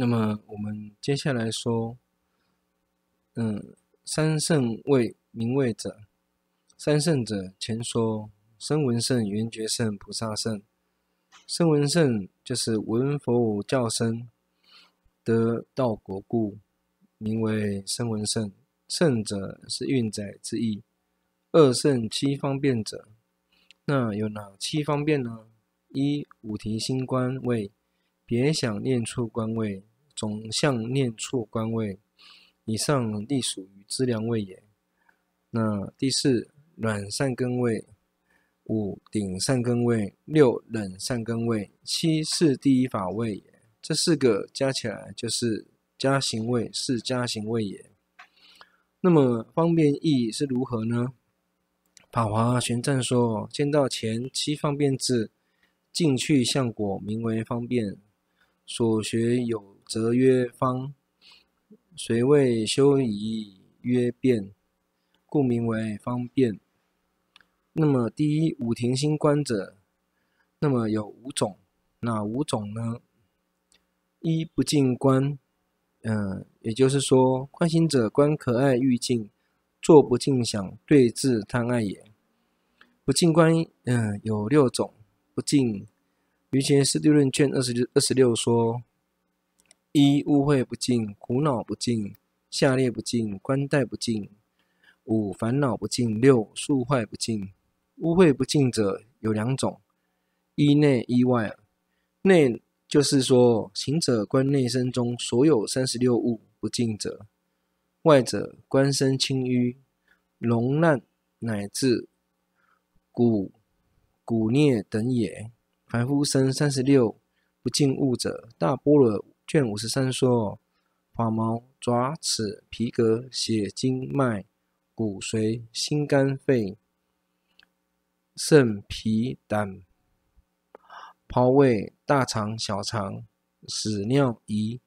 那么我们接下来说，嗯，三圣位名位者，三圣者前说声闻圣、缘觉圣、菩萨圣。声闻圣就是闻佛教声得道果故，名为声闻圣。圣者是运载之意。二圣七方便者，那有哪七方便呢？一五提心观位。别想念处观位，总相念处观位，以上隶属于资粮位也。那第四暖善根位，五顶善根位，六冷善根位，七是第一法位也。这四个加起来就是加行位，是加行位也。那么方便义是如何呢？法华玄赞说：见到前七方便智，进去相果，名为方便。所学有则曰方，谁谓修仪曰变，故名为方便。那么第一五停心观者，那么有五种，哪五种呢？一不净观，嗯、也就是说，观心者观可爱欲净，坐不净想，对治贪爱也。不净观，嗯、有六种不净。瑜伽师地论卷二十六二十六说：一污秽不净，苦恼不净，下列不净，观待不净，五烦恼不净，六宿坏不净。污秽不净者有两种：一内一外。内就是说行者观内身中所有三十六物不净者；外者观身轻淤、脓烂乃至骨骨疟等也。凡夫身三十六不净物者，大般若卷五十三说：发毛、爪、齿、皮革、血、筋、脉、骨髓、心、肝、肺、肾、脾、胆、胞胃、大肠、小肠、屎、尿、胰、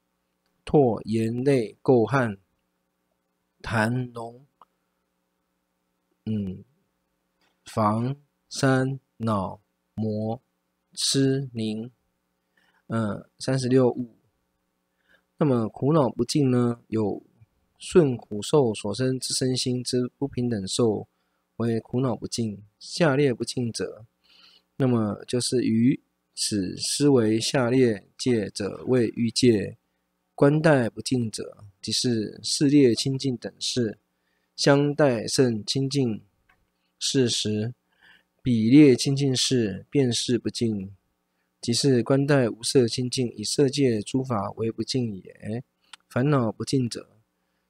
唾、盐、泪、垢、汗、痰、脓、嗯、房、山、脑、膜。湿凝，嗯，三十六物。那么苦恼不净呢？有顺苦受所生之身心之不平等受，为苦恼不净。下列不净者，那么就是于此思维下列界者为欲界。观待不净者，即是事列清净等事，相待甚清净事实。比列清净事，便是不净，即是观待无色清净，以色界诸法为不净也。烦恼不净者，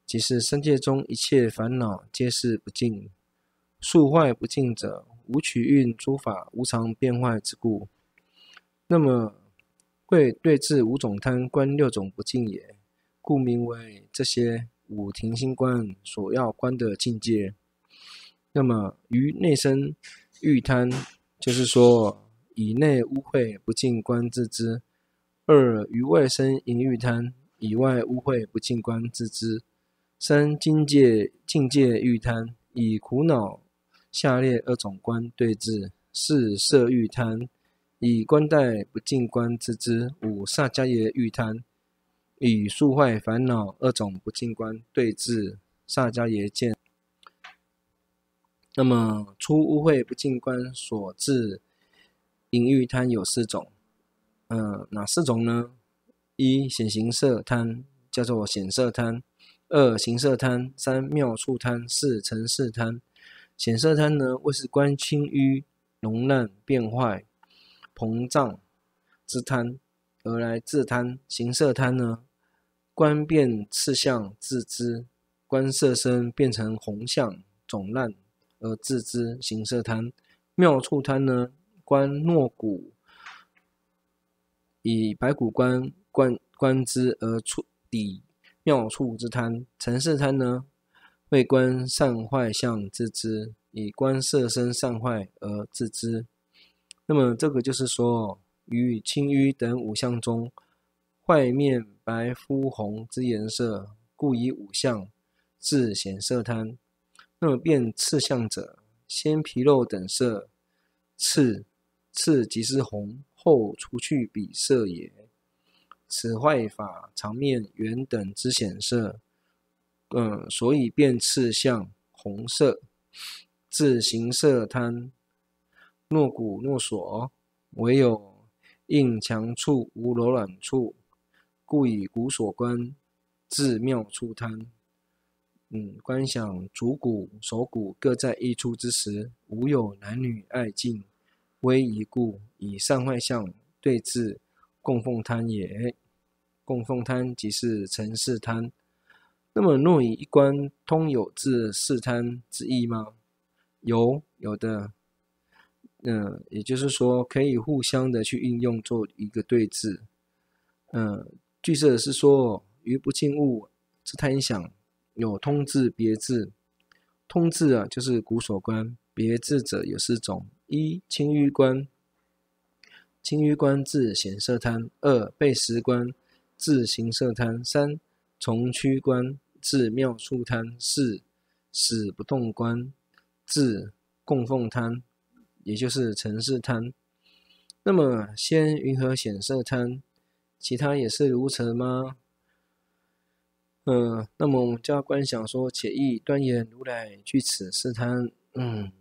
即是三界中一切烦恼皆是不净。宿坏不净者，无取蕴诸法无常变坏之故。那么会对治五种贪，观六种不净也，故名为这些五停心观所要观的境界。那么于内身。欲贪，就是说以内污秽不净观自知；二于外生淫欲贪，以外污秽不净观自知；三境界境界欲贪，以苦恼下列二种观对治；四色欲贪，以观待不净观自知；五萨迦耶欲贪，以宿坏烦恼二种不净观对治。萨迦耶见。那么，出污秽不净观所致淫欲贪有四种，嗯、呃，哪四种呢？一显形色贪，叫做显色贪；二形色贪；三妙处贪；四尘世贪。显色贪呢，为是观轻淤、脓烂、变坏、膨胀之贪而来自贪；形色贪呢，观变次相自知，观色身变成红相肿烂。而自知形色贪，妙处贪呢？观诺骨，以白骨观观观之而触底妙处之贪。尘世贪呢？为观善坏相自知，以观色身善坏而自知。那么这个就是说，于青淤等五相中，坏面白肤红之颜色，故以五相自显色贪。那么变次相者，先皮肉等色，次次即是红，后除去彼色也。此坏法常面圆等之显色，嗯，所以便次相红色，自形色贪。若骨若锁，唯有硬强处无柔软处，故以骨锁观，自妙处贪。嗯，观想足骨、手骨各在一处之时，无有男女爱敬，威仪故，以善坏相对治供奉贪也。供奉贪即是尘世贪。那么若以一观通有自世贪之意吗？有，有的。嗯，也就是说，可以互相的去运用做一个对治。嗯，据说是说，于不净物之贪想。有通智别智，通智啊，就是古所观；别智者有四种：一清淤观，清淤观自显色贪；二背时观，自形色贪；三从趋观，自妙处贪；四死不动观，自供奉贪，也就是尘世贪。那么，先云何显色贪？其他也是如此吗？嗯，那么我们就要观想说，且意端言如来具此世贪。嗯，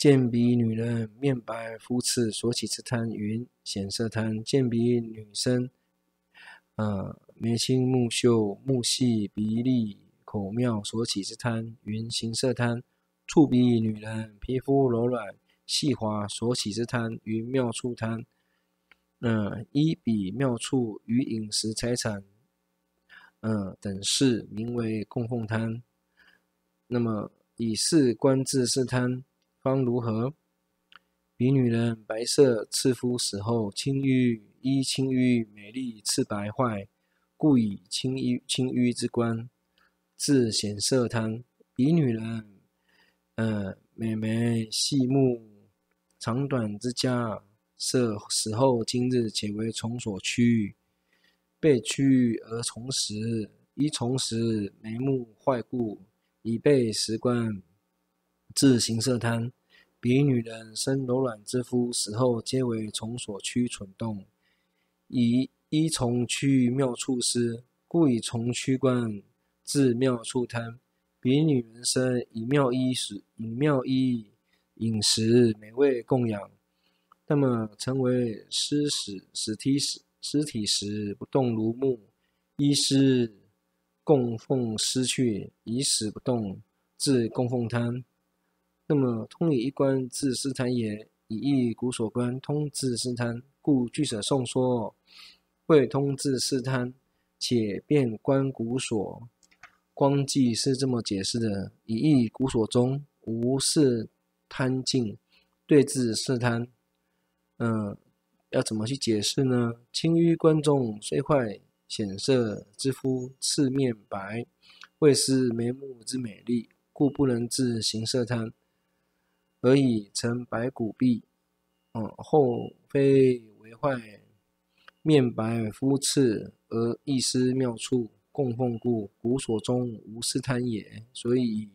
见彼女人面白肤赤所起之贪，云显色贪；见彼女生，呃、眉清目秀、目细鼻利口妙所起之贪，云形色贪；触彼女人皮肤柔软细滑所起之贪，云妙处贪。嗯，依彼妙处与饮食财产。嗯，等事名为供奉贪。那么以是观自世贪，方如何？彼女人白色赤肤死后，青瘀依青瘀美丽赤白坏，故以青瘀青瘀之观，自显色贪。彼女人，呃，美眉细目长短之家，色死后今日且为虫所驱。被驱而虫食，依虫食眉目坏故，以背时观，自行色贪。彼女人生柔软之肤，死后皆为虫所驱蠢动，以依虫驱妙处思，故以虫驱观，至妙处贪。彼女人生以妙衣食，以妙衣饮食美味供养，那么成为尸死尸体死。尸体时不动如木，衣尸供奉尸去，以死不动，至供奉贪。那么通以一观自世贪也，以一骨所观通自世贪，故据舍颂说，会通自世贪，且便观骨所。光记是这么解释的：以一骨所中无世贪境，对治世贪。嗯。要怎么去解释呢？清淤观中虽坏显色之肤，赤面白，未失眉目之美丽，故不能自形色贪，而以成白骨壁。嗯，后非为坏面白肤赤而亦失妙处供奉故，骨所中无世贪也。所以以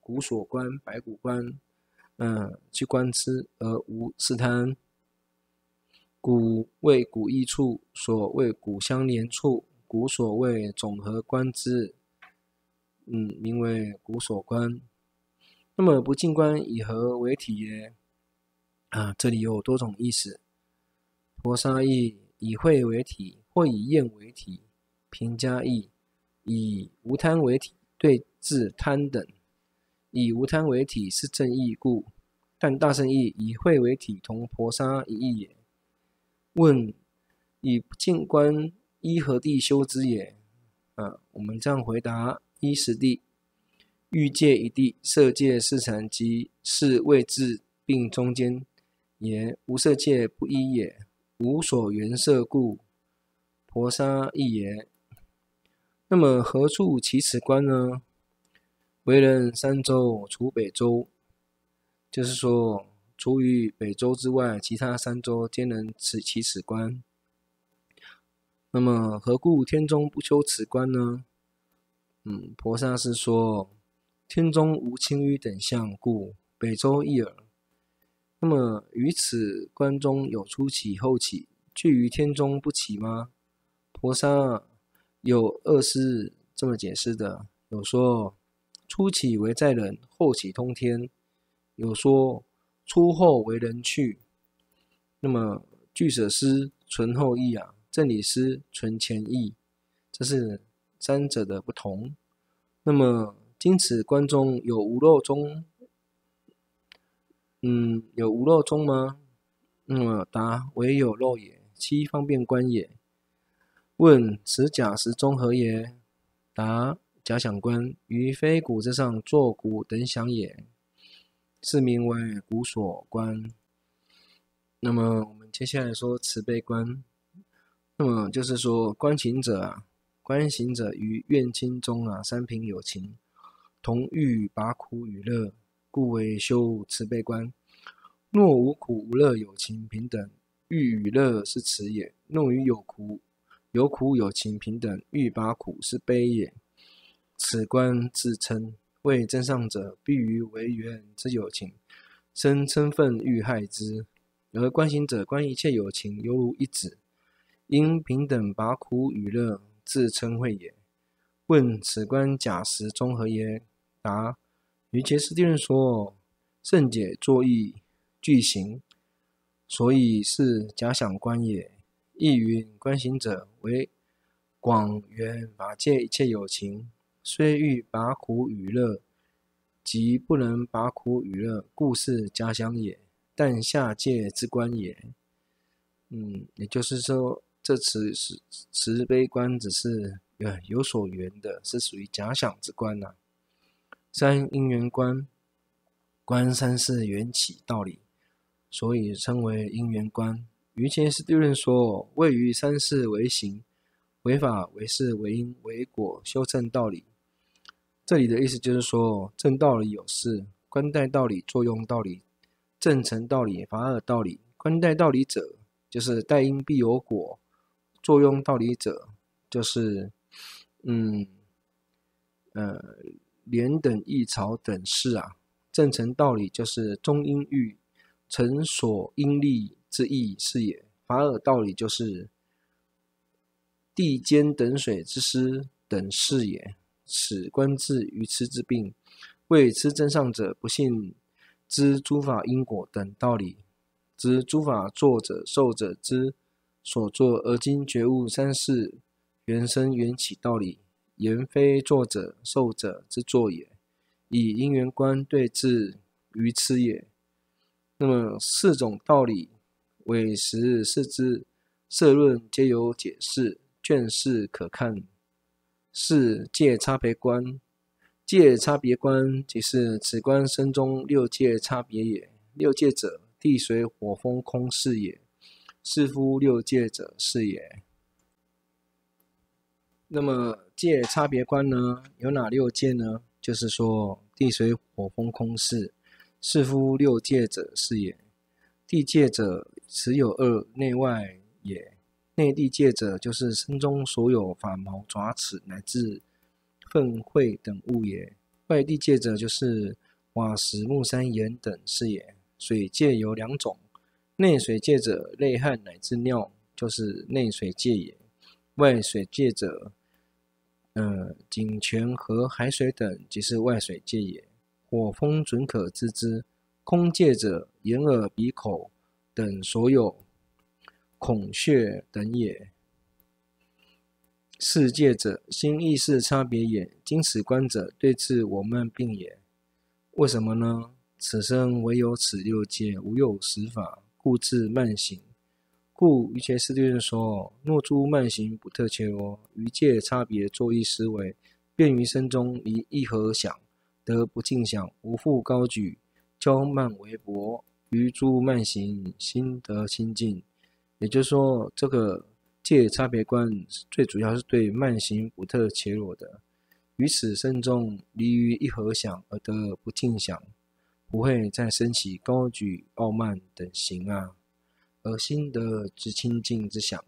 骨所观、白骨观，嗯，去观之而无世贪。骨为骨异处，所谓骨相连处，骨所谓总合观之，嗯，名为骨所观。那么不净观以何为体耶？啊，这里有多种意思。婆沙义以慧为体，或以厌为体。平迦义以无贪为体，对治贪等。以无贪为体是正义故，但大圣义以慧为体，同婆沙一意也。问：以不净观依何地修之也？啊，我们这样回答：依十地，欲界一地，色界、四禅及四位置并中间也。无色界不依也，无所缘色故，婆沙义也。那么何处起此观呢？为人三洲除北洲，就是说。除于北洲之外，其他三洲皆能此起此观。那么何故天中不修此观呢？嗯，婆沙是说天中无青瘀等相故，北洲亦尔。那么于此关中有初起后起，具于天中不起吗？婆沙有二师这么解释的，有说初起为在人，后起通天；有说初后为人去。那么俱舍师存后义啊，正理师存前义，这是三者的不同。那么今此观中有无漏中？嗯，有无漏中吗？那么答唯有漏也，七方便观也。问此假实中何也？答假想观于非骨之上作鼓等想也，是名为鼓所观。那么我们接下来说慈悲观。那么就是说观情者啊，观行者于愿亲中啊，三品有情，同欲拔苦与乐。故为修慈悲观。若无苦无乐有情平等，欲与乐是慈也；若与有苦有苦有情平等，欲拔苦是悲也。此观自称为真上者，必于为缘之有情，生嗔忿欲害之；而观行者观一切有情，犹如一子，因平等拔苦与乐，自称慧也。问此观假实中何耶？答。于杰斯地论说，圣解作意具行，所以是假想观也。亦云观行者为广圆法界一切有情，虽欲拔苦与乐，即不能拔苦与乐，故是假想也。但下界之观也。嗯，也就是说，这慈是慈悲观，只是有有所缘的，是属于假想之观呐、三因缘观，观三世缘起道理，所以称为因缘观。于前师地论说，位于三世为行、为法、为事、为因、为果，修正道理。这里的意思就是说，正道理有四：观待道理、作用道理、正成道理、法尔道理。观待道理者，就是待因必有果；作用道理者，就是嗯呃。莲等异草等事啊，正成道理就是中应欲成所应立之意是也。法尔道理就是地间等水之师等事也。此观治愚痴之病，谓痴增上者不信知诸法因果等道理，知诸法作者受者之所作，而今觉悟三世缘生缘起道理。言非作者受者之作也，以因缘观对治愚痴也。那么四种道理，唯识释之摄论皆有解释，卷四可看。是界差别观，界差别观即是此观身中六界差别也。六界者，地水火风空是也。是夫六界者是也。那么界差别观呢？有哪六界呢？就是说地水火风空是，是夫六界者是也。地界者，持有二内外也。内地界者，就是身中所有发毛爪齿乃至粪秽等物也。外地界者，就是瓦石木山岩等是也。水界有两种，内水界者，泪汗乃至尿，就是内水界也。外水界者，呃，井泉和海水等，即是外水界也。火风准可知之。空界者，眼耳鼻口等所有孔穴等也。世界者，心意识差别也。今此观者，对治我慢病也。为什么呢？此生唯有此六界，无有实法，故治慢行。故瑜伽师地论说：若诸慢行不特切罗，于界差别作意思维，便于身中离一合想，得不净想，无复高举，骄慢为薄，于诸慢行心得清净。也就是说，这个界差别观最主要是对慢行不特切罗的，于此身中离于一合想而得不净想，不会再升起高举傲慢等行啊。而心得之清净之想。